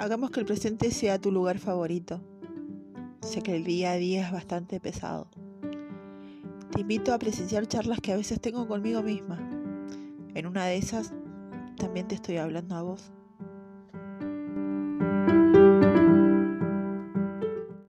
Hagamos que el presente sea tu lugar favorito. Sé que el día a día es bastante pesado. Te invito a presenciar charlas que a veces tengo conmigo misma. En una de esas también te estoy hablando a vos.